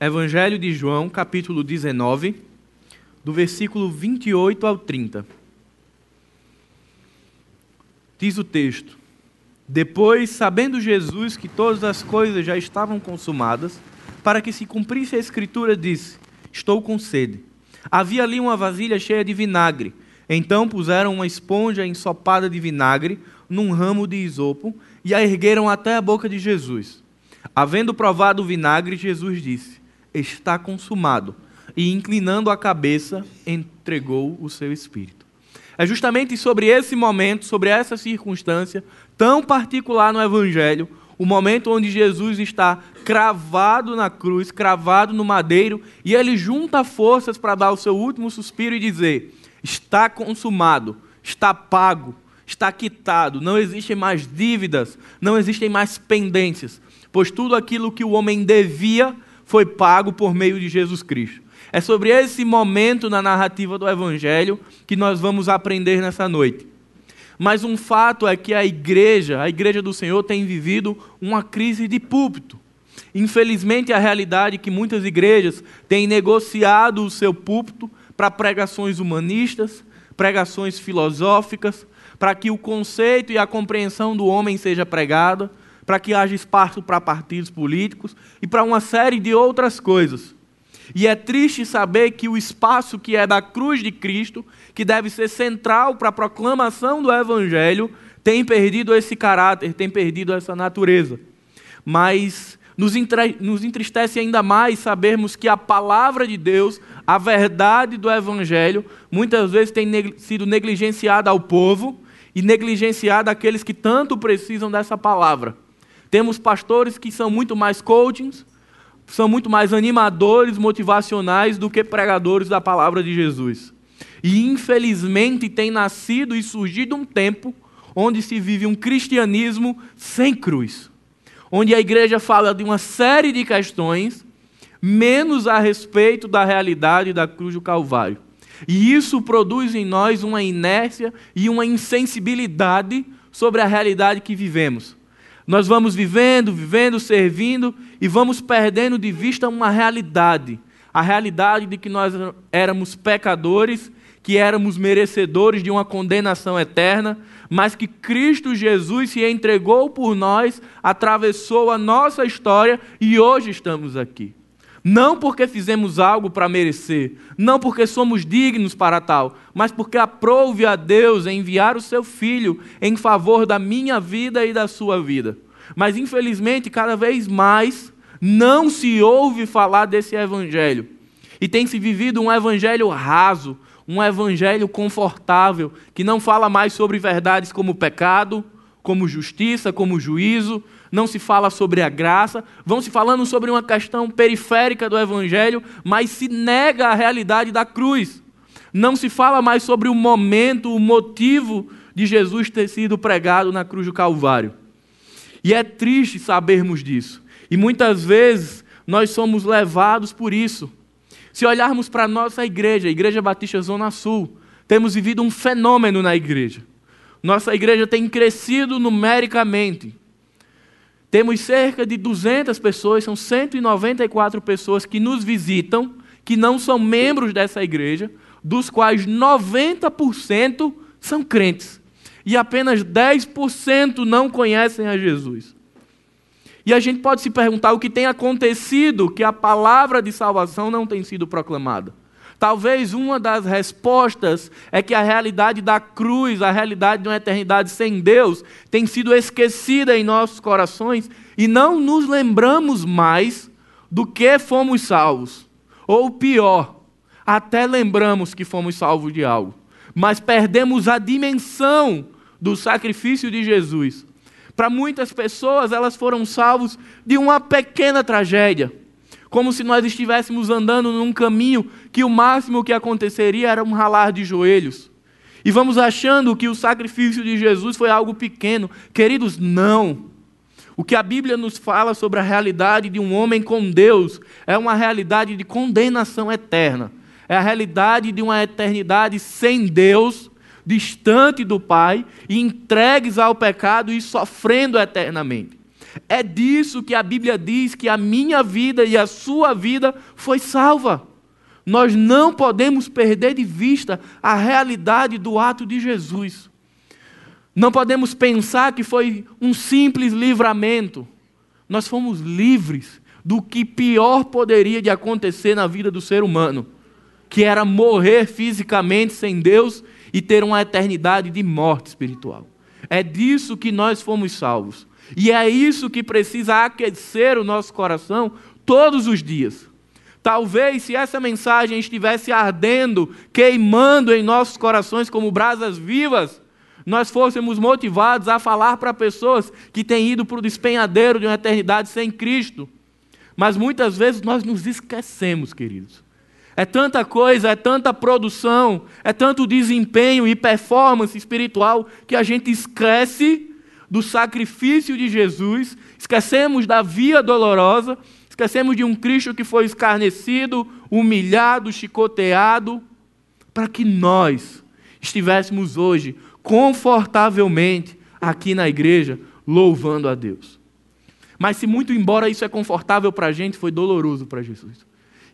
Evangelho de João, capítulo 19, do versículo 28 ao 30. Diz o texto: Depois, sabendo Jesus que todas as coisas já estavam consumadas, para que se cumprisse a escritura, disse: Estou com sede. Havia ali uma vasilha cheia de vinagre. Então puseram uma esponja ensopada de vinagre num ramo de isopo e a ergueram até a boca de Jesus. Havendo provado o vinagre, Jesus disse: Está consumado. E inclinando a cabeça, entregou o seu espírito. É justamente sobre esse momento, sobre essa circunstância tão particular no Evangelho, o momento onde Jesus está cravado na cruz, cravado no madeiro, e ele junta forças para dar o seu último suspiro e dizer: Está consumado, está pago, está quitado, não existem mais dívidas, não existem mais pendências, pois tudo aquilo que o homem devia foi pago por meio de Jesus Cristo. É sobre esse momento na narrativa do Evangelho que nós vamos aprender nessa noite. Mas um fato é que a igreja, a igreja do Senhor, tem vivido uma crise de púlpito. Infelizmente, a realidade é que muitas igrejas têm negociado o seu púlpito para pregações humanistas, pregações filosóficas, para que o conceito e a compreensão do homem seja pregada, para que haja espaço para partidos políticos e para uma série de outras coisas. E é triste saber que o espaço que é da cruz de Cristo, que deve ser central para a proclamação do Evangelho, tem perdido esse caráter, tem perdido essa natureza. Mas nos, entristece ainda mais sabermos que a palavra de Deus, a verdade do Evangelho, muitas vezes tem sido negligenciada ao povo e negligenciada àqueles que tanto precisam dessa palavra. Temos pastores que são muito mais coachings, são muito mais animadores, motivacionais do que pregadores da palavra de Jesus. E infelizmente tem nascido e surgido um tempo onde se vive um cristianismo sem cruz, onde a igreja fala de uma série de questões, menos a respeito da realidade da cruz do Calvário. E isso produz em nós uma inércia e uma insensibilidade sobre a realidade que vivemos. Nós vamos vivendo, vivendo, servindo e vamos perdendo de vista uma realidade. A realidade de que nós éramos pecadores, que éramos merecedores de uma condenação eterna, mas que Cristo Jesus se entregou por nós, atravessou a nossa história e hoje estamos aqui. Não porque fizemos algo para merecer, não porque somos dignos para tal, mas porque aprouve a Deus enviar o seu Filho em favor da minha vida e da sua vida. Mas infelizmente, cada vez mais, não se ouve falar desse evangelho. E tem se vivido um evangelho raso, um evangelho confortável, que não fala mais sobre verdades como pecado, como justiça, como juízo, não se fala sobre a graça, vão se falando sobre uma questão periférica do Evangelho, mas se nega a realidade da cruz. Não se fala mais sobre o momento, o motivo de Jesus ter sido pregado na cruz do Calvário. E é triste sabermos disso. E muitas vezes nós somos levados por isso. Se olharmos para a nossa igreja, a Igreja Batista Zona Sul, temos vivido um fenômeno na igreja. Nossa igreja tem crescido numericamente. Temos cerca de 200 pessoas, são 194 pessoas que nos visitam, que não são membros dessa igreja, dos quais 90% são crentes. E apenas 10% não conhecem a Jesus. E a gente pode se perguntar o que tem acontecido que a palavra de salvação não tem sido proclamada. Talvez uma das respostas é que a realidade da cruz, a realidade de uma eternidade sem Deus, tem sido esquecida em nossos corações e não nos lembramos mais do que fomos salvos. Ou pior, até lembramos que fomos salvos de algo, mas perdemos a dimensão do sacrifício de Jesus. Para muitas pessoas, elas foram salvos de uma pequena tragédia como se nós estivéssemos andando num caminho que o máximo que aconteceria era um ralar de joelhos. E vamos achando que o sacrifício de Jesus foi algo pequeno. Queridos, não. O que a Bíblia nos fala sobre a realidade de um homem com Deus é uma realidade de condenação eterna. É a realidade de uma eternidade sem Deus, distante do Pai e entregues ao pecado e sofrendo eternamente. É disso que a Bíblia diz que a minha vida e a sua vida foi salva. Nós não podemos perder de vista a realidade do ato de Jesus. Não podemos pensar que foi um simples livramento. Nós fomos livres do que pior poderia de acontecer na vida do ser humano, que era morrer fisicamente sem Deus e ter uma eternidade de morte espiritual. É disso que nós fomos salvos. E é isso que precisa aquecer o nosso coração todos os dias. Talvez se essa mensagem estivesse ardendo, queimando em nossos corações como brasas vivas, nós fôssemos motivados a falar para pessoas que têm ido para o despenhadeiro de uma eternidade sem Cristo. Mas muitas vezes nós nos esquecemos, queridos. É tanta coisa, é tanta produção, é tanto desempenho e performance espiritual que a gente esquece do sacrifício de Jesus, esquecemos da via dolorosa Esquecemos de um Cristo que foi escarnecido, humilhado, chicoteado, para que nós estivéssemos hoje confortavelmente aqui na igreja, louvando a Deus. Mas se muito embora isso é confortável para a gente, foi doloroso para Jesus.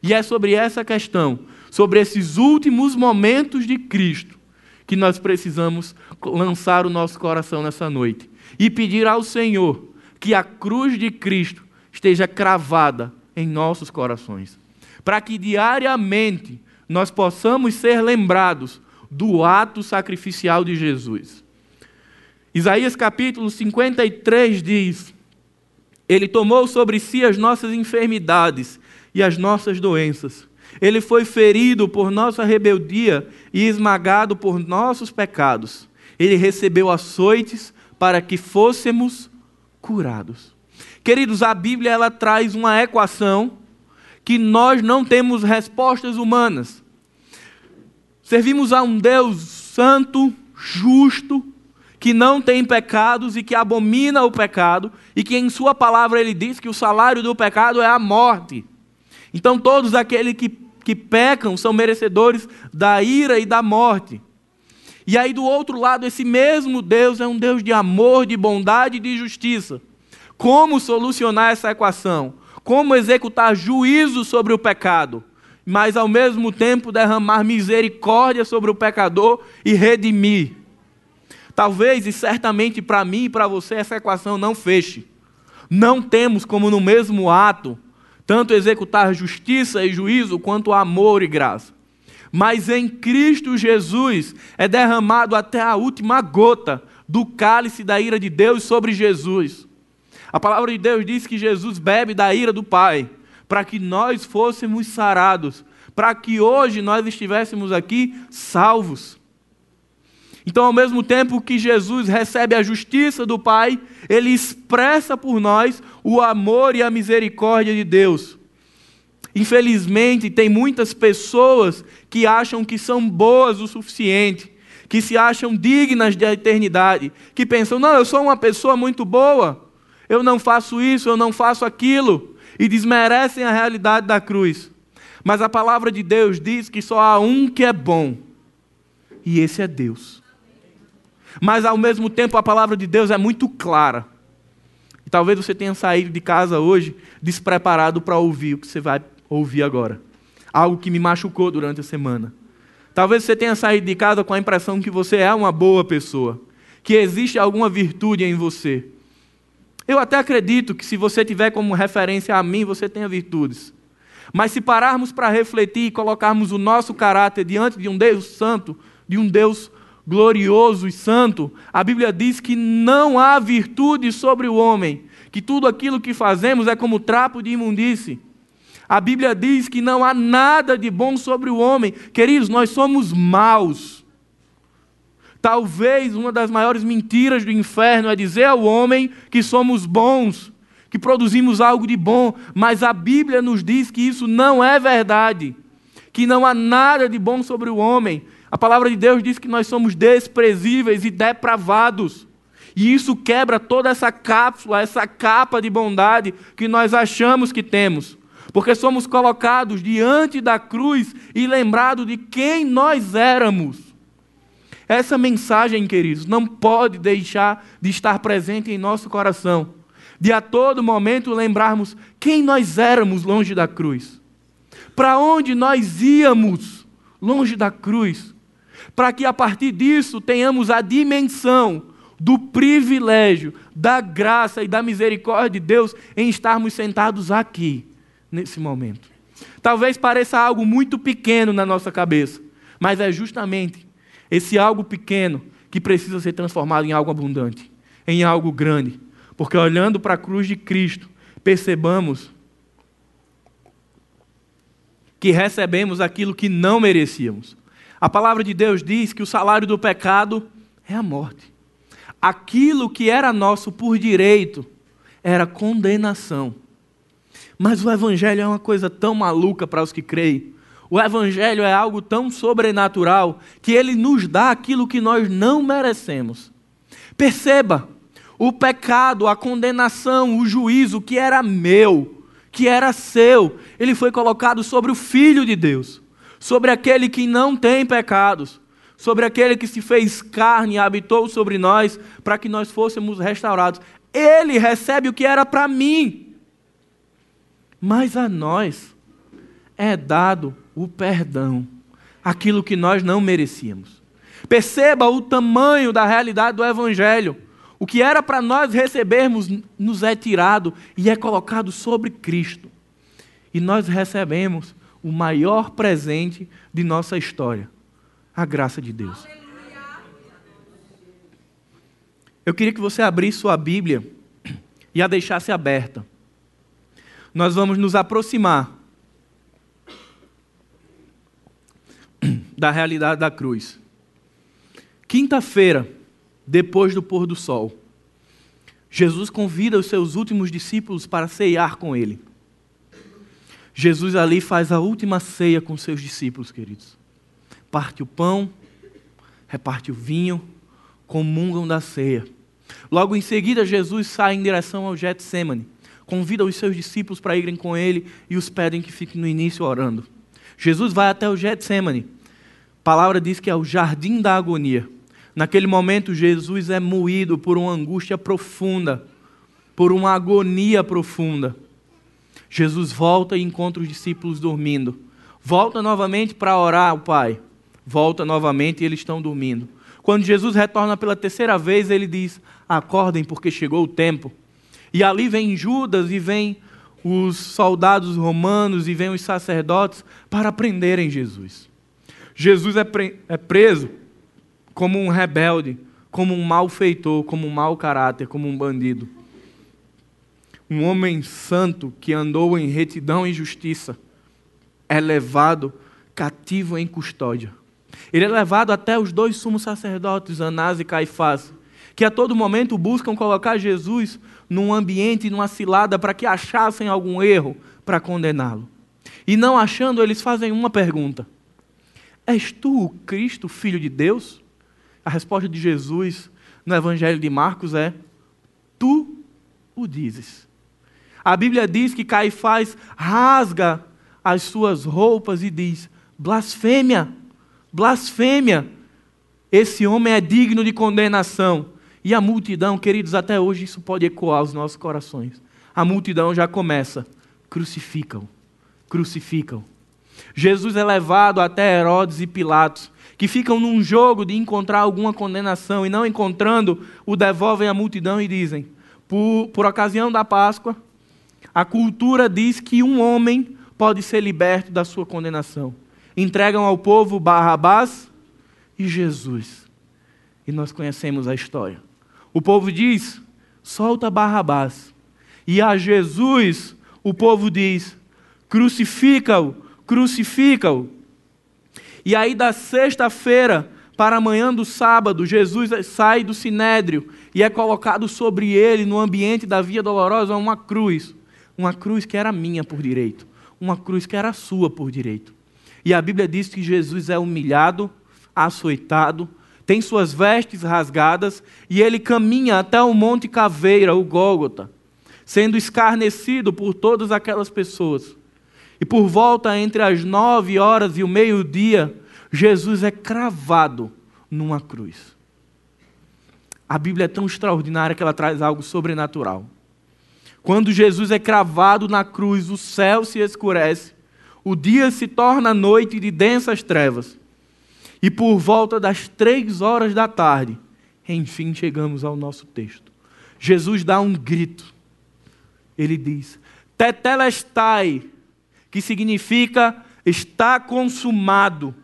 E é sobre essa questão, sobre esses últimos momentos de Cristo, que nós precisamos lançar o nosso coração nessa noite e pedir ao Senhor que a cruz de Cristo esteja cravada em nossos corações, para que diariamente nós possamos ser lembrados do ato sacrificial de Jesus. Isaías capítulo 53 diz: Ele tomou sobre si as nossas enfermidades e as nossas doenças. Ele foi ferido por nossa rebeldia e esmagado por nossos pecados. Ele recebeu açoites para que fôssemos curados. Queridos, a Bíblia ela traz uma equação que nós não temos respostas humanas. Servimos a um Deus santo, justo, que não tem pecados e que abomina o pecado, e que em Sua palavra ele diz que o salário do pecado é a morte. Então, todos aqueles que, que pecam são merecedores da ira e da morte. E aí, do outro lado, esse mesmo Deus é um Deus de amor, de bondade e de justiça. Como solucionar essa equação? Como executar juízo sobre o pecado, mas ao mesmo tempo derramar misericórdia sobre o pecador e redimir? Talvez e certamente para mim e para você essa equação não feche. Não temos como no mesmo ato tanto executar justiça e juízo quanto amor e graça. Mas em Cristo Jesus é derramado até a última gota do cálice da ira de Deus sobre Jesus. A palavra de Deus diz que Jesus bebe da ira do Pai, para que nós fôssemos sarados, para que hoje nós estivéssemos aqui salvos. Então, ao mesmo tempo que Jesus recebe a justiça do Pai, ele expressa por nós o amor e a misericórdia de Deus. Infelizmente, tem muitas pessoas que acham que são boas o suficiente, que se acham dignas da eternidade, que pensam: não, eu sou uma pessoa muito boa, eu não faço isso, eu não faço aquilo, e desmerecem a realidade da cruz. Mas a palavra de Deus diz que só há um que é bom, e esse é Deus. Mas ao mesmo tempo a palavra de Deus é muito clara. Talvez você tenha saído de casa hoje despreparado para ouvir o que você vai ouvir agora. Algo que me machucou durante a semana. Talvez você tenha saído de casa com a impressão que você é uma boa pessoa, que existe alguma virtude em você. Eu até acredito que se você tiver como referência a mim, você tenha virtudes. Mas se pararmos para refletir e colocarmos o nosso caráter diante de um Deus santo, de um Deus glorioso e santo, a Bíblia diz que não há virtude sobre o homem, que tudo aquilo que fazemos é como trapo de imundície. A Bíblia diz que não há nada de bom sobre o homem. Queridos, nós somos maus. Talvez uma das maiores mentiras do inferno é dizer ao homem que somos bons, que produzimos algo de bom, mas a Bíblia nos diz que isso não é verdade, que não há nada de bom sobre o homem. A palavra de Deus diz que nós somos desprezíveis e depravados. E isso quebra toda essa cápsula, essa capa de bondade que nós achamos que temos. Porque somos colocados diante da cruz e lembrados de quem nós éramos. Essa mensagem, queridos, não pode deixar de estar presente em nosso coração. de a todo momento lembrarmos quem nós éramos longe da cruz, para onde nós íamos longe da cruz, para que a partir disso tenhamos a dimensão do privilégio, da graça e da misericórdia de Deus em estarmos sentados aqui, nesse momento. Talvez pareça algo muito pequeno na nossa cabeça, mas é justamente esse algo pequeno que precisa ser transformado em algo abundante, em algo grande. Porque olhando para a cruz de Cristo, percebamos que recebemos aquilo que não merecíamos. A palavra de Deus diz que o salário do pecado é a morte. Aquilo que era nosso por direito era condenação. Mas o Evangelho é uma coisa tão maluca para os que creem. O Evangelho é algo tão sobrenatural que ele nos dá aquilo que nós não merecemos. Perceba, o pecado, a condenação, o juízo que era meu, que era seu, ele foi colocado sobre o Filho de Deus, sobre aquele que não tem pecados, sobre aquele que se fez carne e habitou sobre nós, para que nós fôssemos restaurados. Ele recebe o que era para mim mas a nós é dado o perdão, aquilo que nós não merecíamos. Perceba o tamanho da realidade do Evangelho. O que era para nós recebermos nos é tirado e é colocado sobre Cristo. E nós recebemos o maior presente de nossa história a graça de Deus. Eu queria que você abrisse sua Bíblia e a deixasse aberta nós vamos nos aproximar da realidade da cruz. Quinta-feira, depois do pôr do sol, Jesus convida os seus últimos discípulos para ceiar com ele. Jesus ali faz a última ceia com seus discípulos, queridos. Parte o pão, reparte o vinho, comungam da ceia. Logo em seguida, Jesus sai em direção ao Getsemane convida os seus discípulos para irem com ele e os pedem que fiquem no início orando. Jesus vai até o Getsemane. A palavra diz que é o jardim da agonia. Naquele momento, Jesus é moído por uma angústia profunda, por uma agonia profunda. Jesus volta e encontra os discípulos dormindo. Volta novamente para orar ao Pai. Volta novamente e eles estão dormindo. Quando Jesus retorna pela terceira vez, ele diz: Acordem, porque chegou o tempo. E ali vem Judas e vem os soldados romanos e vem os sacerdotes para prenderem Jesus. Jesus é, pre é preso como um rebelde, como um malfeitor, como um mau caráter, como um bandido. Um homem santo que andou em retidão e justiça é levado cativo em custódia. Ele é levado até os dois sumos sacerdotes, Anás e Caifás, que a todo momento buscam colocar Jesus num ambiente, numa cilada, para que achassem algum erro para condená-lo. E não achando, eles fazem uma pergunta: És tu o Cristo, filho de Deus? A resposta de Jesus no Evangelho de Marcos é: Tu o dizes. A Bíblia diz que Caifás rasga as suas roupas e diz: blasfêmia, blasfêmia. Esse homem é digno de condenação. E a multidão, queridos, até hoje isso pode ecoar aos nossos corações. A multidão já começa: crucificam, crucificam. Jesus é levado até Herodes e Pilatos, que ficam num jogo de encontrar alguma condenação e não encontrando, o devolvem à multidão e dizem: por, por ocasião da Páscoa, a cultura diz que um homem pode ser liberto da sua condenação. Entregam ao povo Barrabás e Jesus. E nós conhecemos a história. O povo diz: solta Barrabás. E a Jesus, o povo diz: crucifica-o, crucifica-o. E aí, da sexta-feira para amanhã do sábado, Jesus sai do sinédrio e é colocado sobre ele, no ambiente da Via Dolorosa, uma cruz. Uma cruz que era minha por direito, uma cruz que era sua por direito. E a Bíblia diz que Jesus é humilhado, açoitado, tem suas vestes rasgadas e ele caminha até o Monte Caveira, o Gólgota, sendo escarnecido por todas aquelas pessoas. E por volta entre as nove horas e o meio-dia, Jesus é cravado numa cruz. A Bíblia é tão extraordinária que ela traz algo sobrenatural. Quando Jesus é cravado na cruz, o céu se escurece, o dia se torna noite de densas trevas. E por volta das três horas da tarde, enfim chegamos ao nosso texto. Jesus dá um grito. Ele diz: Tetelestai, que significa está consumado,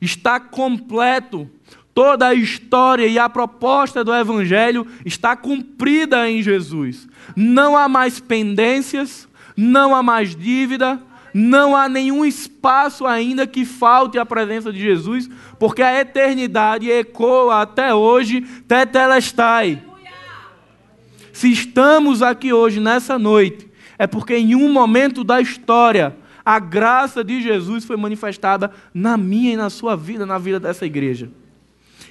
está completo. Toda a história e a proposta do Evangelho está cumprida em Jesus. Não há mais pendências, não há mais dívida, não há nenhum espaço ainda que falte à presença de Jesus, porque a eternidade ecoa até hoje, tetelestai. Se estamos aqui hoje, nessa noite, é porque em um momento da história, a graça de Jesus foi manifestada na minha e na sua vida, na vida dessa igreja.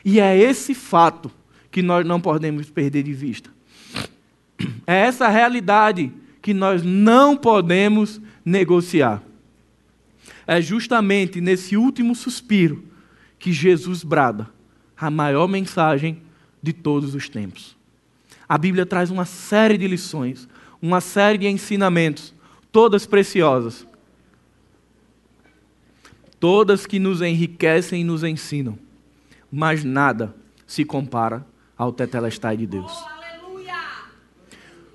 E é esse fato que nós não podemos perder de vista. É essa realidade que nós não podemos negociar. É justamente nesse último suspiro que Jesus brada a maior mensagem de todos os tempos. A Bíblia traz uma série de lições, uma série de ensinamentos, todas preciosas. Todas que nos enriquecem e nos ensinam mas nada se compara ao tetelestai de Deus.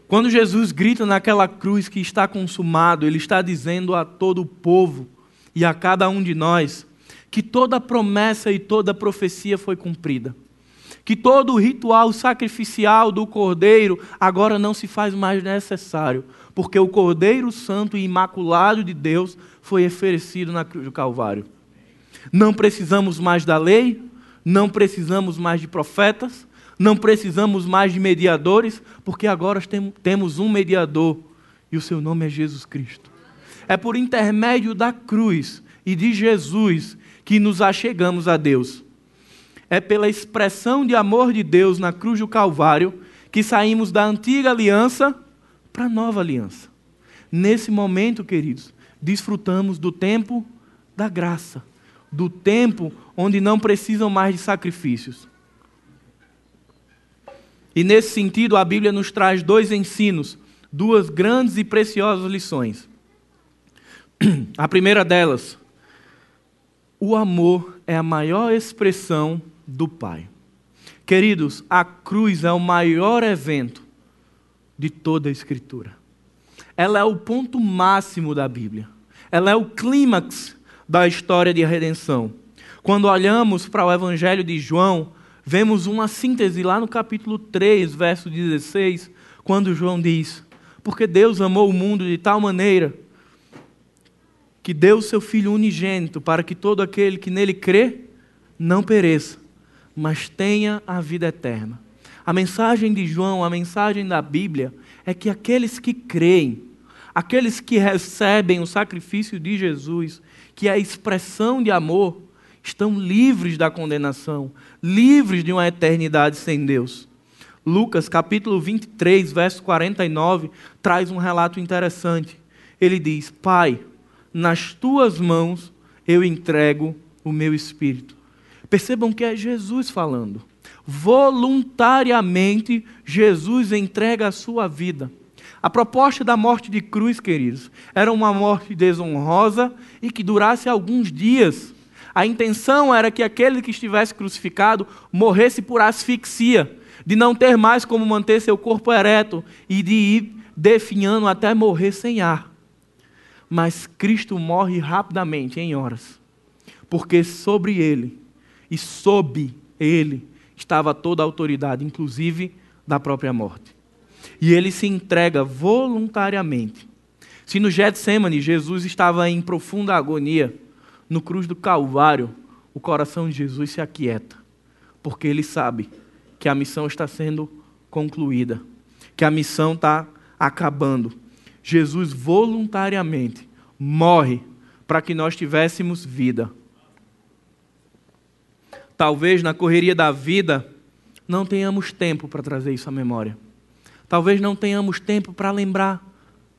Quando Jesus grita naquela cruz que está consumado, ele está dizendo a todo o povo e a cada um de nós que toda promessa e toda profecia foi cumprida. Que todo o ritual sacrificial do Cordeiro agora não se faz mais necessário, porque o Cordeiro Santo e Imaculado de Deus foi oferecido na cruz do Calvário. Não precisamos mais da lei, não precisamos mais de profetas, não precisamos mais de mediadores, porque agora temos um mediador e o seu nome é Jesus Cristo. É por intermédio da cruz e de Jesus que nos achegamos a Deus. É pela expressão de amor de Deus na cruz do Calvário que saímos da antiga aliança para a nova aliança. Nesse momento, queridos, desfrutamos do tempo da graça do tempo onde não precisam mais de sacrifícios. E nesse sentido, a Bíblia nos traz dois ensinos, duas grandes e preciosas lições. A primeira delas, o amor é a maior expressão do Pai. Queridos, a cruz é o maior evento de toda a Escritura. Ela é o ponto máximo da Bíblia. Ela é o clímax da história de redenção. Quando olhamos para o Evangelho de João, vemos uma síntese lá no capítulo 3, verso 16, quando João diz: Porque Deus amou o mundo de tal maneira que deu seu Filho unigênito para que todo aquele que nele crê não pereça, mas tenha a vida eterna. A mensagem de João, a mensagem da Bíblia, é que aqueles que creem, aqueles que recebem o sacrifício de Jesus, que é a expressão de amor, estão livres da condenação, livres de uma eternidade sem Deus. Lucas capítulo 23, verso 49, traz um relato interessante. Ele diz: Pai, nas tuas mãos eu entrego o meu espírito. Percebam que é Jesus falando. Voluntariamente, Jesus entrega a sua vida. A proposta da morte de cruz, queridos, era uma morte desonrosa e que durasse alguns dias. A intenção era que aquele que estivesse crucificado morresse por asfixia, de não ter mais como manter seu corpo ereto e de ir definhando até morrer sem ar. Mas Cristo morre rapidamente, em horas, porque sobre ele e sob ele estava toda a autoridade, inclusive da própria morte e ele se entrega voluntariamente. Se no Getsemane Jesus estava em profunda agonia, no cruz do Calvário, o coração de Jesus se aquieta, porque ele sabe que a missão está sendo concluída, que a missão está acabando. Jesus voluntariamente morre para que nós tivéssemos vida. Talvez na correria da vida não tenhamos tempo para trazer isso à memória. Talvez não tenhamos tempo para lembrar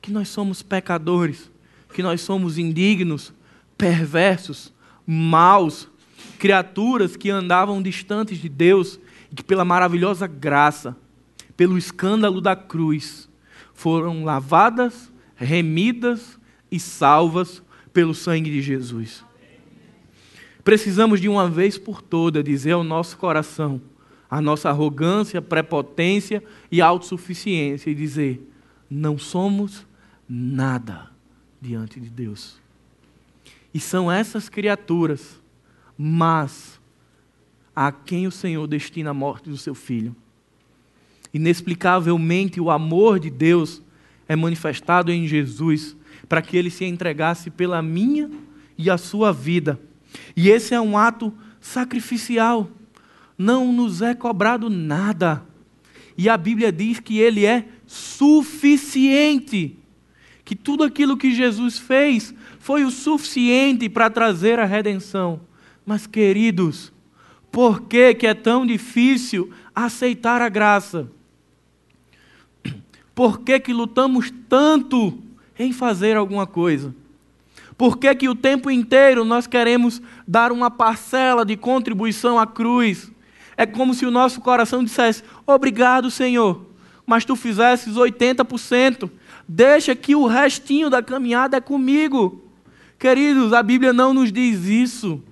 que nós somos pecadores, que nós somos indignos, perversos, maus, criaturas que andavam distantes de Deus e que, pela maravilhosa graça, pelo escândalo da cruz, foram lavadas, remidas e salvas pelo sangue de Jesus. Precisamos de uma vez por toda dizer ao nosso coração a nossa arrogância, prepotência e autossuficiência e dizer: não somos nada diante de Deus. E são essas criaturas, mas a quem o Senhor destina a morte do seu filho. Inexplicavelmente, o amor de Deus é manifestado em Jesus para que ele se entregasse pela minha e a sua vida. E esse é um ato sacrificial. Não nos é cobrado nada. E a Bíblia diz que ele é suficiente. Que tudo aquilo que Jesus fez foi o suficiente para trazer a redenção. Mas, queridos, por que, que é tão difícil aceitar a graça? Por que, que lutamos tanto em fazer alguma coisa? Por que, que o tempo inteiro nós queremos dar uma parcela de contribuição à cruz? É como se o nosso coração dissesse: Obrigado, Senhor, mas tu fizesses 80%. Deixa que o restinho da caminhada é comigo. Queridos, a Bíblia não nos diz isso.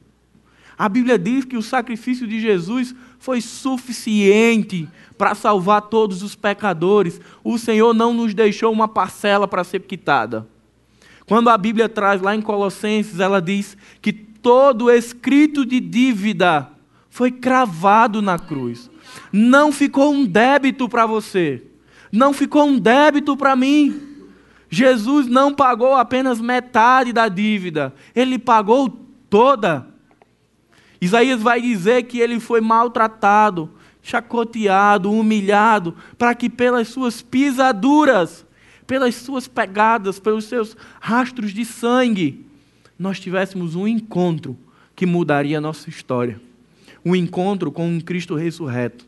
A Bíblia diz que o sacrifício de Jesus foi suficiente para salvar todos os pecadores. O Senhor não nos deixou uma parcela para ser quitada. Quando a Bíblia traz lá em Colossenses, ela diz que todo escrito de dívida foi cravado na cruz. Não ficou um débito para você. Não ficou um débito para mim. Jesus não pagou apenas metade da dívida, ele pagou toda. Isaías vai dizer que ele foi maltratado, chacoteado, humilhado, para que pelas suas pisaduras, pelas suas pegadas, pelos seus rastros de sangue, nós tivéssemos um encontro que mudaria a nossa história. Um encontro com um Cristo ressurreto.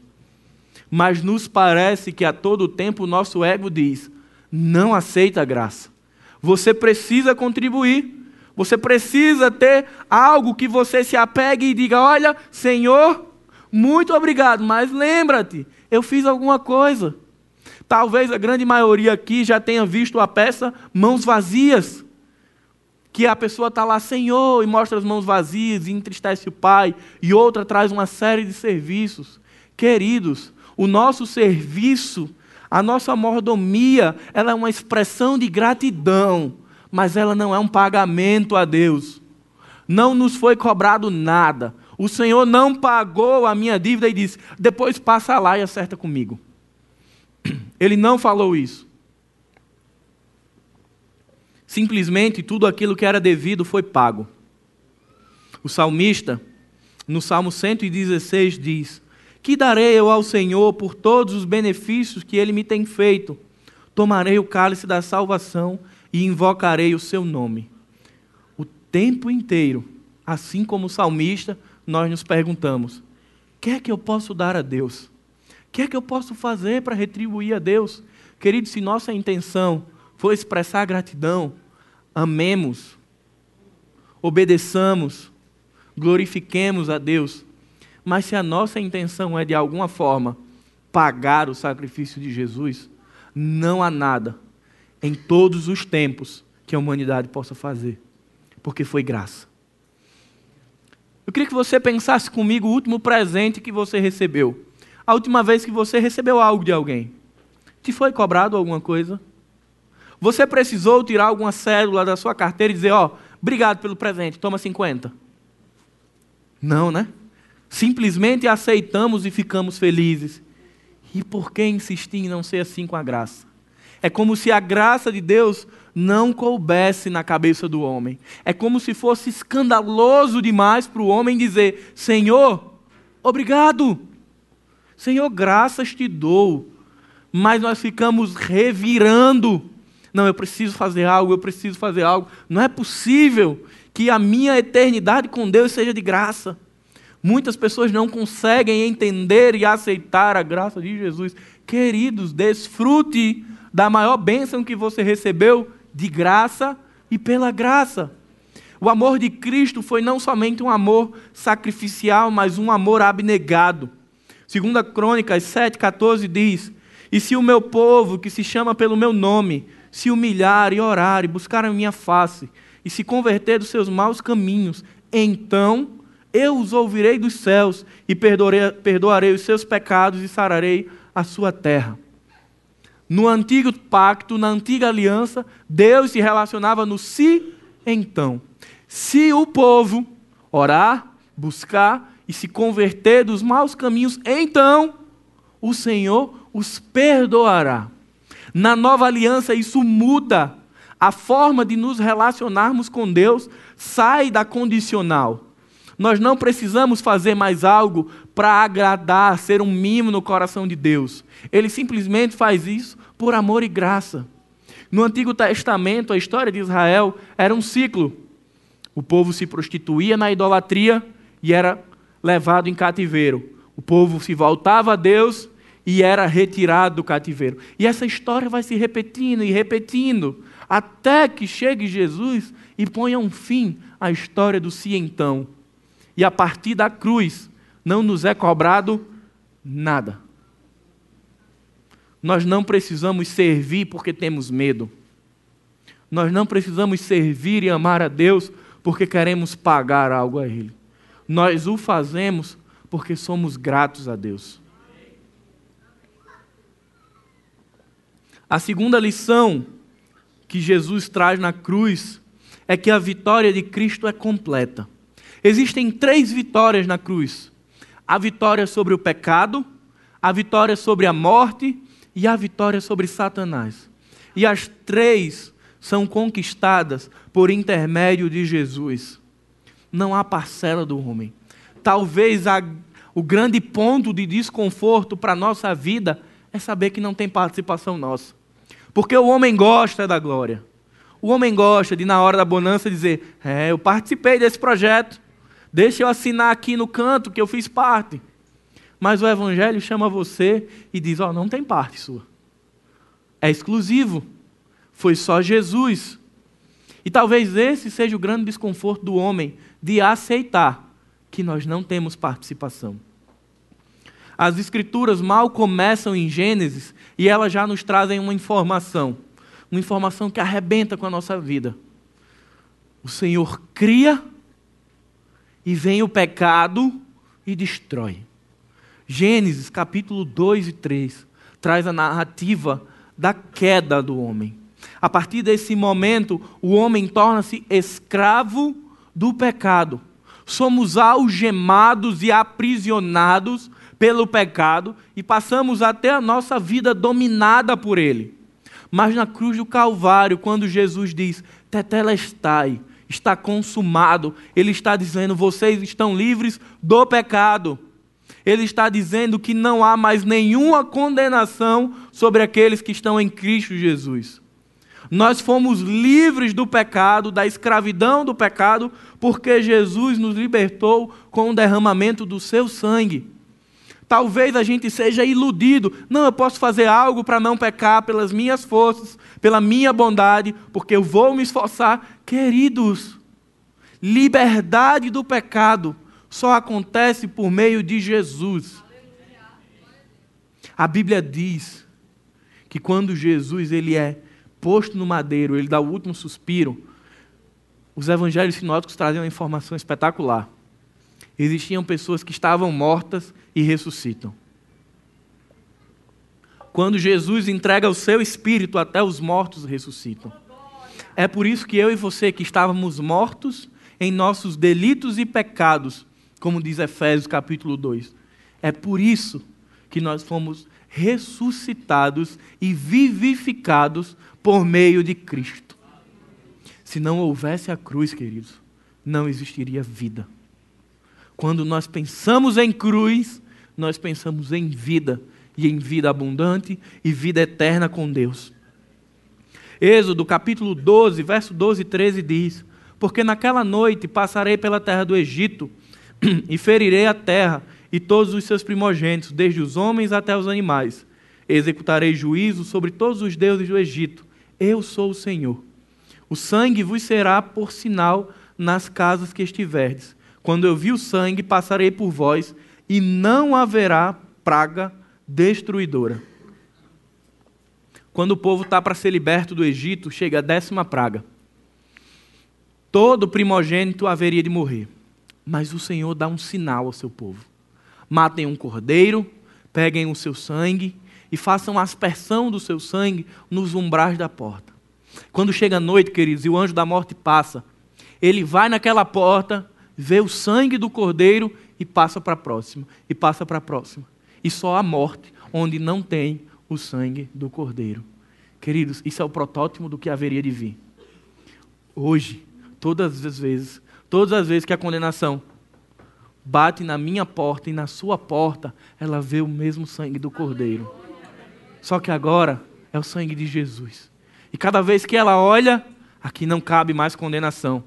Mas nos parece que a todo tempo o nosso ego diz: não aceita a graça. Você precisa contribuir. Você precisa ter algo que você se apegue e diga: Olha, Senhor, muito obrigado, mas lembra-te, eu fiz alguma coisa. Talvez a grande maioria aqui já tenha visto a peça Mãos Vazias. Que a pessoa está lá, Senhor, e mostra as mãos vazias, e entristece o Pai, e outra traz uma série de serviços. Queridos, o nosso serviço, a nossa mordomia, ela é uma expressão de gratidão, mas ela não é um pagamento a Deus. Não nos foi cobrado nada. O Senhor não pagou a minha dívida e disse: depois passa lá e acerta comigo. Ele não falou isso. Simplesmente tudo aquilo que era devido foi pago. O salmista, no Salmo 116, diz: Que darei eu ao Senhor por todos os benefícios que ele me tem feito? Tomarei o cálice da salvação e invocarei o seu nome. O tempo inteiro, assim como o salmista, nós nos perguntamos: o que é que eu posso dar a Deus? O que é que eu posso fazer para retribuir a Deus? Querido, se nossa intenção for expressar gratidão, amemos, obedeçamos, glorifiquemos a Deus. Mas se a nossa intenção é de alguma forma pagar o sacrifício de Jesus, não há nada em todos os tempos que a humanidade possa fazer, porque foi graça. Eu queria que você pensasse comigo o último presente que você recebeu. A última vez que você recebeu algo de alguém. Te foi cobrado alguma coisa? Você precisou tirar alguma cédula da sua carteira e dizer, ó, oh, obrigado pelo presente, toma 50. Não, né? Simplesmente aceitamos e ficamos felizes. E por que insistir em não ser assim com a graça? É como se a graça de Deus não coubesse na cabeça do homem. É como se fosse escandaloso demais para o homem dizer: Senhor, obrigado. Senhor, graças te dou. Mas nós ficamos revirando. Não, eu preciso fazer algo, eu preciso fazer algo. Não é possível que a minha eternidade com Deus seja de graça. Muitas pessoas não conseguem entender e aceitar a graça de Jesus. Queridos, desfrute da maior bênção que você recebeu de graça e pela graça. O amor de Cristo foi não somente um amor sacrificial, mas um amor abnegado. Segunda Crônicas 7,14 diz E se o meu povo, que se chama pelo meu nome, se humilhar e orar e buscar a minha face, e se converter dos seus maus caminhos, então eu os ouvirei dos céus e perdoarei, perdoarei os seus pecados e sararei a sua terra. No antigo pacto, na antiga aliança, Deus se relacionava no se então. Se o povo orar, buscar e se converter dos maus caminhos, então o Senhor os perdoará. Na nova aliança, isso muda. A forma de nos relacionarmos com Deus sai da condicional. Nós não precisamos fazer mais algo para agradar, ser um mimo no coração de Deus. Ele simplesmente faz isso por amor e graça. No Antigo Testamento, a história de Israel era um ciclo. O povo se prostituía na idolatria e era levado em cativeiro. O povo se voltava a Deus e era retirado do cativeiro. E essa história vai se repetindo e repetindo, até que chegue Jesus e ponha um fim à história do se então. E a partir da cruz não nos é cobrado nada. Nós não precisamos servir porque temos medo. Nós não precisamos servir e amar a Deus porque queremos pagar algo a Ele. Nós o fazemos porque somos gratos a Deus. A segunda lição que Jesus traz na cruz é que a vitória de Cristo é completa. Existem três vitórias na cruz: a vitória sobre o pecado, a vitória sobre a morte e a vitória sobre Satanás. E as três são conquistadas por intermédio de Jesus. Não há parcela do homem. Talvez a, o grande ponto de desconforto para a nossa vida é saber que não tem participação nossa. Porque o homem gosta da glória. O homem gosta de, na hora da bonança, dizer: É, eu participei desse projeto. Deixa eu assinar aqui no canto que eu fiz parte. Mas o Evangelho chama você e diz: Ó, oh, não tem parte sua. É exclusivo. Foi só Jesus. E talvez esse seja o grande desconforto do homem de aceitar que nós não temos participação. As escrituras mal começam em Gênesis e elas já nos trazem uma informação, uma informação que arrebenta com a nossa vida. O Senhor cria e vem o pecado e destrói. Gênesis capítulo 2 e 3 traz a narrativa da queda do homem. A partir desse momento, o homem torna-se escravo do pecado. Somos algemados e aprisionados pelo pecado e passamos até a nossa vida dominada por ele. Mas na cruz do Calvário, quando Jesus diz: Tetelestai, está consumado, ele está dizendo: vocês estão livres do pecado. Ele está dizendo que não há mais nenhuma condenação sobre aqueles que estão em Cristo Jesus. Nós fomos livres do pecado, da escravidão do pecado, porque Jesus nos libertou com o derramamento do seu sangue. Talvez a gente seja iludido. Não, eu posso fazer algo para não pecar pelas minhas forças, pela minha bondade, porque eu vou me esforçar. Queridos, liberdade do pecado só acontece por meio de Jesus. A Bíblia diz que quando Jesus ele é posto no madeiro, ele dá o último suspiro, os evangelhos sinóticos trazem uma informação espetacular existiam pessoas que estavam mortas e ressuscitam. Quando Jesus entrega o seu espírito, até os mortos ressuscitam. É por isso que eu e você, que estávamos mortos em nossos delitos e pecados, como diz Efésios capítulo 2, é por isso que nós fomos ressuscitados e vivificados por meio de Cristo. Se não houvesse a cruz, queridos, não existiria vida. Quando nós pensamos em cruz, nós pensamos em vida, e em vida abundante e vida eterna com Deus. Êxodo capítulo 12, verso 12 e 13 diz: Porque naquela noite passarei pela terra do Egito e ferirei a terra e todos os seus primogênitos, desde os homens até os animais. Executarei juízo sobre todos os deuses do Egito. Eu sou o Senhor. O sangue vos será por sinal nas casas que estiverdes. Quando eu vi o sangue, passarei por vós, e não haverá praga destruidora. quando o povo está para ser liberto do Egito, chega a décima praga. Todo primogênito haveria de morrer. Mas o Senhor dá um sinal ao seu povo. Matem um cordeiro, peguem o seu sangue e façam aspersão do seu sangue nos umbrais da porta. Quando chega a noite, queridos, e o anjo da morte passa, ele vai naquela porta, vê o sangue do cordeiro e passa para a próxima, e passa para a próxima. E só a morte, onde não tem o sangue do cordeiro. Queridos, isso é o protótipo do que haveria de vir. Hoje, todas as vezes, todas as vezes que a condenação bate na minha porta e na sua porta, ela vê o mesmo sangue do cordeiro. Só que agora é o sangue de Jesus. E cada vez que ela olha, aqui não cabe mais condenação.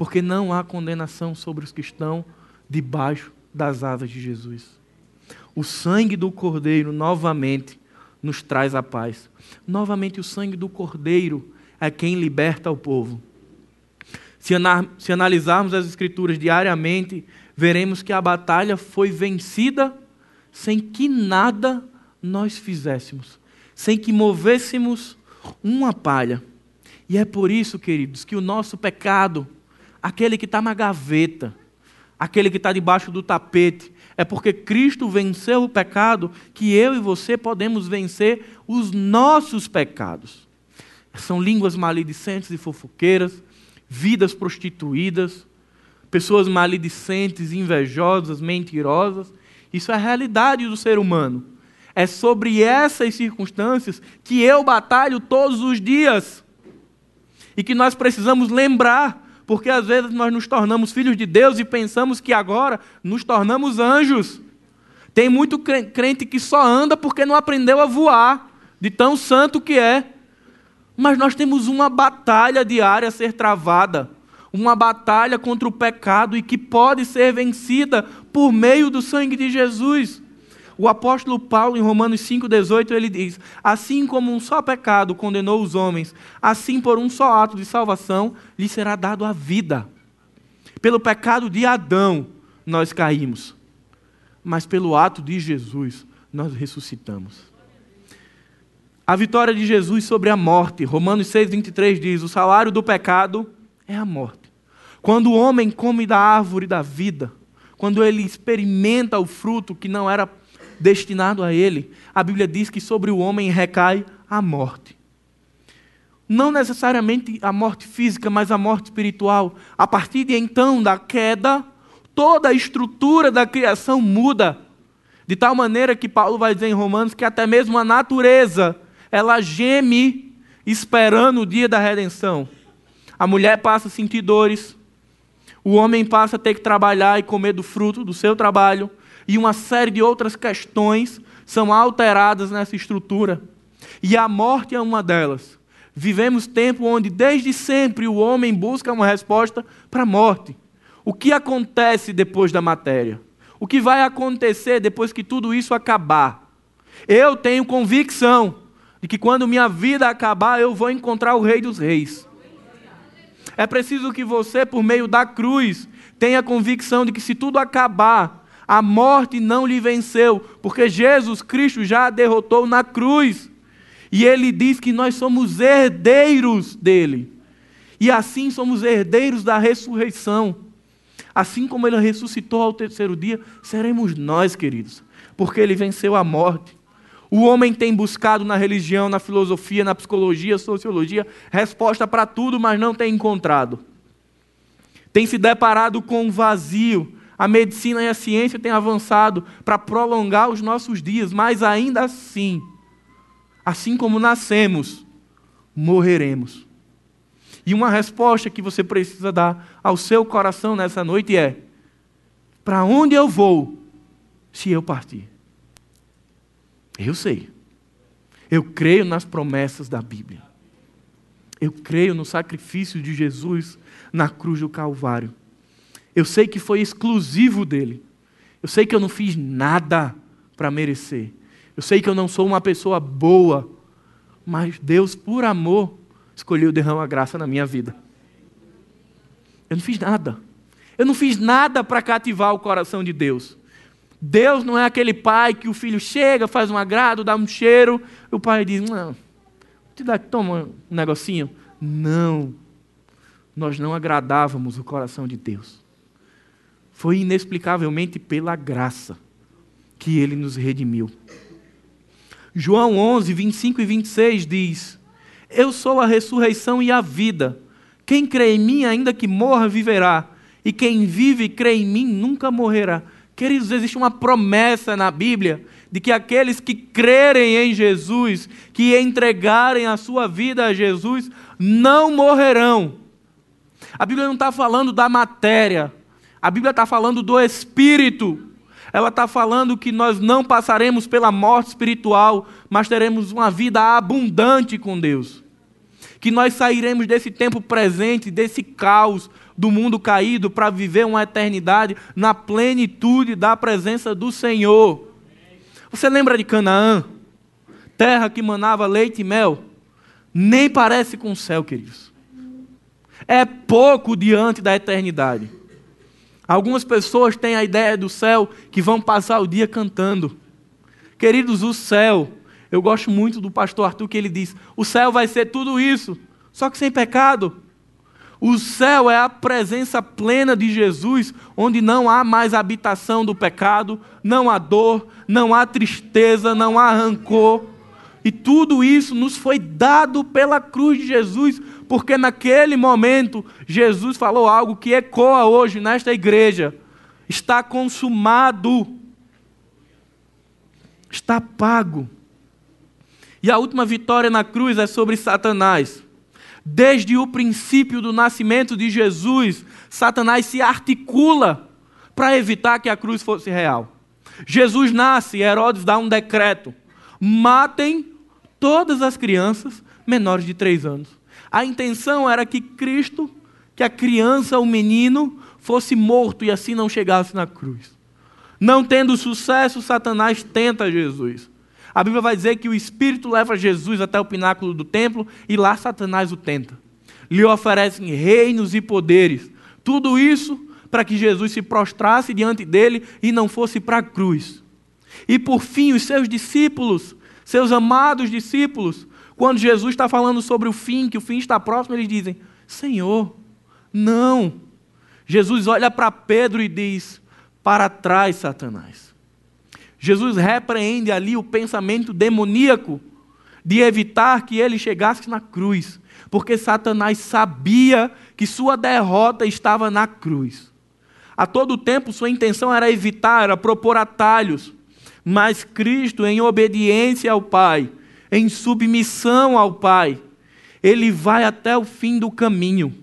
Porque não há condenação sobre os que estão debaixo das asas de Jesus. O sangue do Cordeiro novamente nos traz a paz. Novamente, o sangue do Cordeiro é quem liberta o povo. Se, se analisarmos as Escrituras diariamente, veremos que a batalha foi vencida sem que nada nós fizéssemos, sem que movêssemos uma palha. E é por isso, queridos, que o nosso pecado, aquele que está na gaveta, aquele que está debaixo do tapete, é porque Cristo venceu o pecado que eu e você podemos vencer os nossos pecados. São línguas maledicentes e fofoqueiras, vidas prostituídas, pessoas maledicentes, invejosas, mentirosas. Isso é a realidade do ser humano. É sobre essas circunstâncias que eu batalho todos os dias. E que nós precisamos lembrar porque às vezes nós nos tornamos filhos de Deus e pensamos que agora nos tornamos anjos. Tem muito crente que só anda porque não aprendeu a voar, de tão santo que é. Mas nós temos uma batalha diária a ser travada, uma batalha contra o pecado e que pode ser vencida por meio do sangue de Jesus. O apóstolo Paulo, em Romanos 5,18, ele diz: Assim como um só pecado condenou os homens, assim por um só ato de salvação lhe será dado a vida. Pelo pecado de Adão nós caímos, mas pelo ato de Jesus nós ressuscitamos. A vitória de Jesus sobre a morte, Romanos 6,23 diz: O salário do pecado é a morte. Quando o homem come da árvore da vida, quando ele experimenta o fruto que não era destinado a ele, a Bíblia diz que sobre o homem recai a morte. Não necessariamente a morte física, mas a morte espiritual. A partir de então, da queda, toda a estrutura da criação muda. De tal maneira que Paulo vai dizer em Romanos que até mesmo a natureza, ela geme esperando o dia da redenção. A mulher passa a sentir dores, o homem passa a ter que trabalhar e comer do fruto do seu trabalho, e uma série de outras questões são alteradas nessa estrutura. E a morte é uma delas. Vivemos tempo onde desde sempre o homem busca uma resposta para a morte. O que acontece depois da matéria? O que vai acontecer depois que tudo isso acabar? Eu tenho convicção de que quando minha vida acabar, eu vou encontrar o Rei dos Reis. É preciso que você, por meio da cruz, tenha convicção de que se tudo acabar, a morte não lhe venceu, porque Jesus Cristo já a derrotou na cruz. E ele diz que nós somos herdeiros dele. E assim somos herdeiros da ressurreição. Assim como ele ressuscitou ao terceiro dia, seremos nós, queridos, porque ele venceu a morte. O homem tem buscado na religião, na filosofia, na psicologia, sociologia, resposta para tudo, mas não tem encontrado. Tem se deparado com um vazio, a medicina e a ciência têm avançado para prolongar os nossos dias, mas ainda assim, assim como nascemos, morreremos. E uma resposta que você precisa dar ao seu coração nessa noite é: para onde eu vou se eu partir? Eu sei. Eu creio nas promessas da Bíblia. Eu creio no sacrifício de Jesus na cruz do Calvário. Eu sei que foi exclusivo dele. Eu sei que eu não fiz nada para merecer. Eu sei que eu não sou uma pessoa boa. Mas Deus, por amor, escolheu derramar graça na minha vida. Eu não fiz nada. Eu não fiz nada para cativar o coração de Deus. Deus não é aquele pai que o filho chega, faz um agrado, dá um cheiro, e o pai diz: Não, te dá, toma um negocinho. Não. Nós não agradávamos o coração de Deus. Foi inexplicavelmente pela graça que ele nos redimiu. João 11, 25 e 26 diz: Eu sou a ressurreição e a vida. Quem crê em mim, ainda que morra, viverá. E quem vive e crê em mim, nunca morrerá. Queridos, existe uma promessa na Bíblia de que aqueles que crerem em Jesus, que entregarem a sua vida a Jesus, não morrerão. A Bíblia não está falando da matéria, a Bíblia está falando do Espírito. Ela está falando que nós não passaremos pela morte espiritual, mas teremos uma vida abundante com Deus. Que nós sairemos desse tempo presente, desse caos, do mundo caído para viver uma eternidade na plenitude da presença do Senhor. Você lembra de Canaã? Terra que manava leite e mel? Nem parece com o céu, queridos. É pouco diante da eternidade. Algumas pessoas têm a ideia do céu que vão passar o dia cantando. Queridos, o céu, eu gosto muito do pastor Arthur que ele diz: o céu vai ser tudo isso, só que sem pecado. O céu é a presença plena de Jesus, onde não há mais habitação do pecado, não há dor, não há tristeza, não há rancor. E tudo isso nos foi dado pela cruz de Jesus, porque naquele momento Jesus falou algo que ecoa hoje nesta igreja: está consumado, está pago. E a última vitória na cruz é sobre Satanás. Desde o princípio do nascimento de Jesus, Satanás se articula para evitar que a cruz fosse real. Jesus nasce, Herodes dá um decreto: matem todas as crianças menores de três anos. A intenção era que Cristo, que a criança, o menino, fosse morto e assim não chegasse na cruz. Não tendo sucesso, Satanás tenta Jesus. A Bíblia vai dizer que o Espírito leva Jesus até o pináculo do templo e lá Satanás o tenta. Lhe oferecem reinos e poderes. Tudo isso para que Jesus se prostrasse diante dele e não fosse para a cruz. E por fim, os seus discípulos, seus amados discípulos, quando Jesus está falando sobre o fim, que o fim está próximo, eles dizem: Senhor, não. Jesus olha para Pedro e diz: Para trás, Satanás. Jesus repreende ali o pensamento demoníaco de evitar que ele chegasse na cruz, porque Satanás sabia que sua derrota estava na cruz. A todo tempo sua intenção era evitar, era propor atalhos, mas Cristo, em obediência ao Pai, em submissão ao Pai, ele vai até o fim do caminho.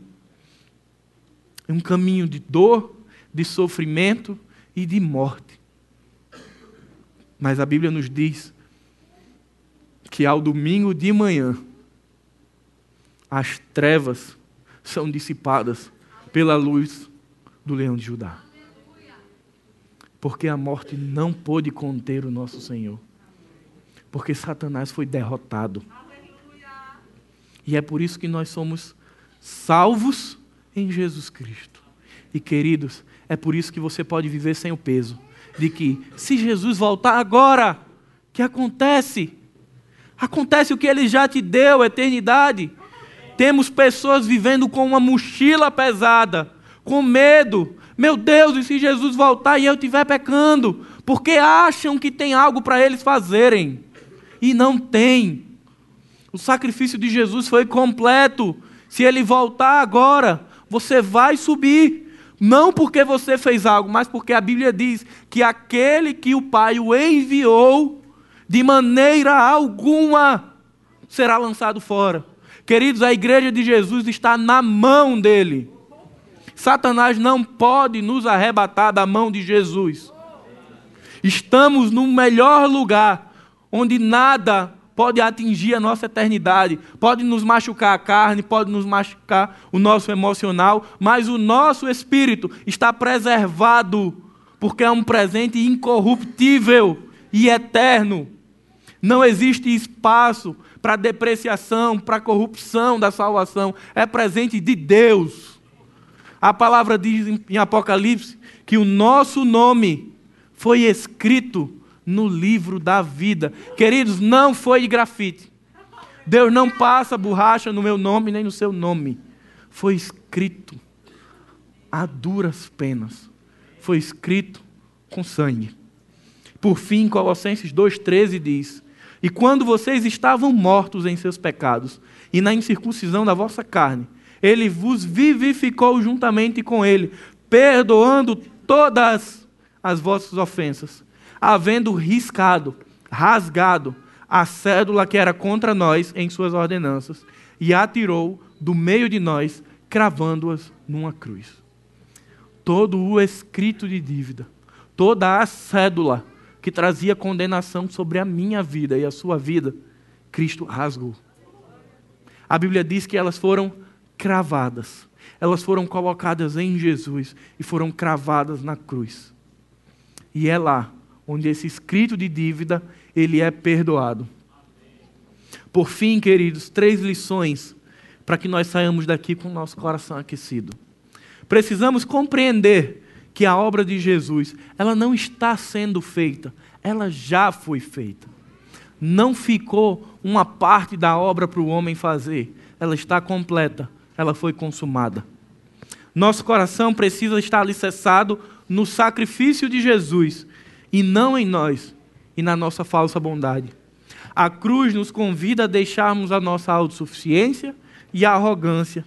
Um caminho de dor, de sofrimento e de morte. Mas a Bíblia nos diz que ao domingo de manhã, as trevas são dissipadas pela luz do leão de Judá. Porque a morte não pôde conter o nosso Senhor. Porque Satanás foi derrotado. E é por isso que nós somos salvos em Jesus Cristo. E queridos, é por isso que você pode viver sem o peso de que se Jesus voltar agora, que acontece? Acontece o que ele já te deu, eternidade. Temos pessoas vivendo com uma mochila pesada, com medo. Meu Deus, e se Jesus voltar e eu estiver pecando? Porque acham que tem algo para eles fazerem. E não tem. O sacrifício de Jesus foi completo. Se ele voltar agora, você vai subir. Não porque você fez algo, mas porque a Bíblia diz que aquele que o Pai o enviou, de maneira alguma será lançado fora. Queridos, a igreja de Jesus está na mão dele. Satanás não pode nos arrebatar da mão de Jesus. Estamos no melhor lugar, onde nada pode atingir a nossa eternidade, pode nos machucar a carne, pode nos machucar o nosso emocional, mas o nosso espírito está preservado, porque é um presente incorruptível e eterno. Não existe espaço para depreciação, para corrupção da salvação, é presente de Deus. A palavra diz em Apocalipse que o nosso nome foi escrito no livro da vida. Queridos, não foi de grafite. Deus não passa borracha no meu nome nem no seu nome. Foi escrito a duras penas. Foi escrito com sangue. Por fim, Colossenses 2,13 diz: E quando vocês estavam mortos em seus pecados e na incircuncisão da vossa carne, ele vos vivificou juntamente com ele, perdoando todas as vossas ofensas, havendo riscado, rasgado a cédula que era contra nós em suas ordenanças, e atirou do meio de nós, cravando-as numa cruz. Todo o escrito de dívida, toda a cédula que trazia condenação sobre a minha vida e a sua vida, Cristo rasgou. A Bíblia diz que elas foram cravadas. Elas foram colocadas em Jesus e foram cravadas na cruz. E é lá onde esse escrito de dívida ele é perdoado. Por fim, queridos, três lições para que nós saiamos daqui com o nosso coração aquecido. Precisamos compreender que a obra de Jesus, ela não está sendo feita, ela já foi feita. Não ficou uma parte da obra para o homem fazer, ela está completa ela foi consumada. Nosso coração precisa estar alicerçado no sacrifício de Jesus e não em nós e na nossa falsa bondade. A cruz nos convida a deixarmos a nossa autossuficiência e a arrogância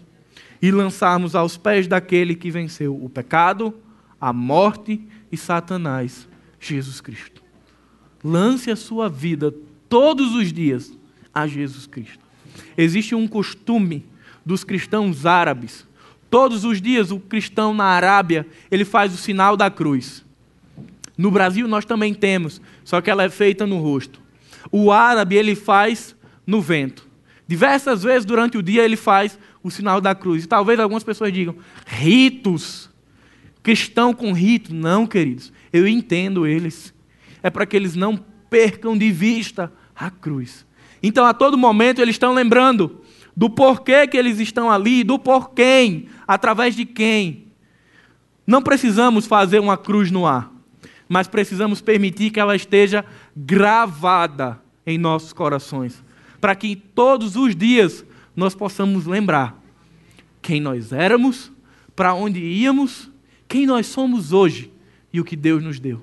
e lançarmos aos pés daquele que venceu o pecado, a morte e Satanás, Jesus Cristo. Lance a sua vida todos os dias a Jesus Cristo. Existe um costume dos cristãos árabes. Todos os dias o cristão na Arábia, ele faz o sinal da cruz. No Brasil nós também temos, só que ela é feita no rosto. O árabe ele faz no vento. Diversas vezes durante o dia ele faz o sinal da cruz. E talvez algumas pessoas digam: ritos. Cristão com rito. Não, queridos. Eu entendo eles. É para que eles não percam de vista a cruz. Então, a todo momento, eles estão lembrando do porquê que eles estão ali, do porquê, através de quem. Não precisamos fazer uma cruz no ar, mas precisamos permitir que ela esteja gravada em nossos corações, para que todos os dias nós possamos lembrar quem nós éramos, para onde íamos, quem nós somos hoje e o que Deus nos deu.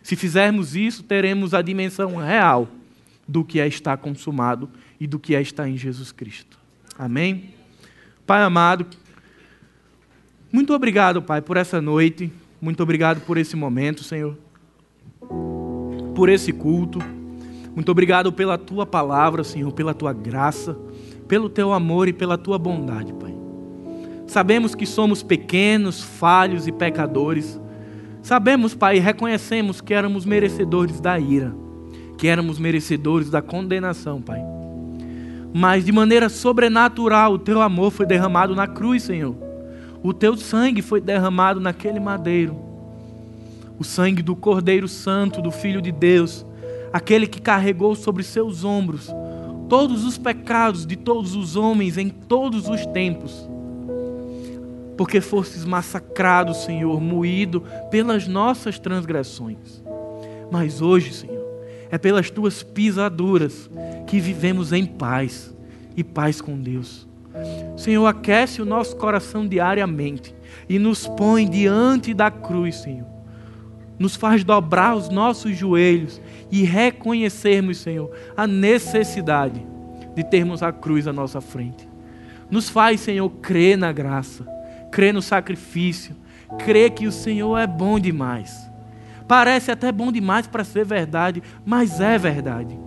Se fizermos isso, teremos a dimensão real do que é estar consumado e do que é estar em Jesus Cristo. Amém? Pai amado, muito obrigado, Pai, por essa noite. Muito obrigado por esse momento, Senhor. Por esse culto. Muito obrigado pela tua palavra, Senhor, pela tua graça, pelo teu amor e pela tua bondade, Pai. Sabemos que somos pequenos, falhos e pecadores. Sabemos, Pai, reconhecemos que éramos merecedores da ira, que éramos merecedores da condenação, Pai mas de maneira sobrenatural o teu amor foi derramado na cruz, Senhor. O teu sangue foi derramado naquele madeiro. O sangue do Cordeiro Santo, do Filho de Deus, aquele que carregou sobre seus ombros todos os pecados de todos os homens em todos os tempos. Porque fostes massacrado, Senhor, moído pelas nossas transgressões. Mas hoje, Senhor, é pelas tuas pisaduras que vivemos em paz e paz com Deus. Senhor, aquece o nosso coração diariamente e nos põe diante da cruz, Senhor. Nos faz dobrar os nossos joelhos e reconhecermos, Senhor, a necessidade de termos a cruz à nossa frente. Nos faz, Senhor, crer na graça, crer no sacrifício, crer que o Senhor é bom demais Parece até bom demais para ser verdade, mas é verdade.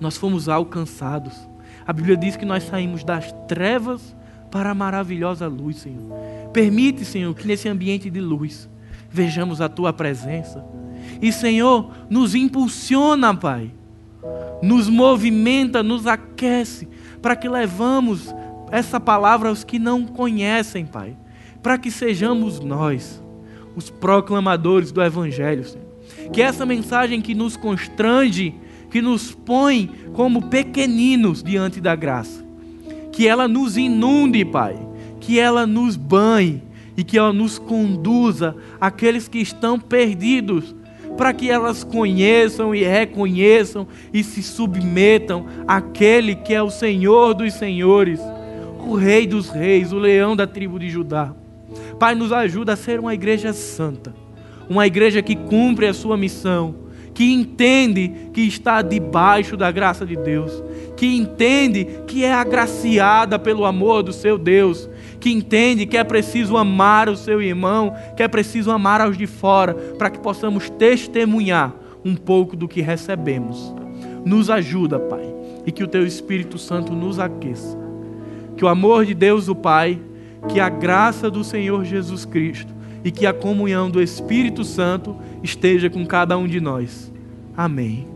Nós fomos alcançados. A Bíblia diz que nós saímos das trevas para a maravilhosa luz, Senhor. Permite, Senhor, que nesse ambiente de luz vejamos a tua presença. E, Senhor, nos impulsiona, Pai. Nos movimenta, nos aquece, para que levamos essa palavra aos que não conhecem, Pai. Para que sejamos nós os proclamadores do Evangelho, Senhor. Que essa mensagem que nos constrange, que nos põe como pequeninos diante da graça, que ela nos inunde, Pai, que ela nos banhe, e que ela nos conduza aqueles que estão perdidos, para que elas conheçam e reconheçam e se submetam àquele que é o Senhor dos Senhores, o Rei dos Reis, o leão da tribo de Judá. Pai, nos ajuda a ser uma igreja santa, uma igreja que cumpre a sua missão, que entende que está debaixo da graça de Deus, que entende que é agraciada pelo amor do seu Deus, que entende que é preciso amar o seu irmão, que é preciso amar aos de fora, para que possamos testemunhar um pouco do que recebemos. Nos ajuda, Pai, e que o teu Espírito Santo nos aqueça. Que o amor de Deus, o Pai, que a graça do Senhor Jesus Cristo e que a comunhão do Espírito Santo esteja com cada um de nós. Amém.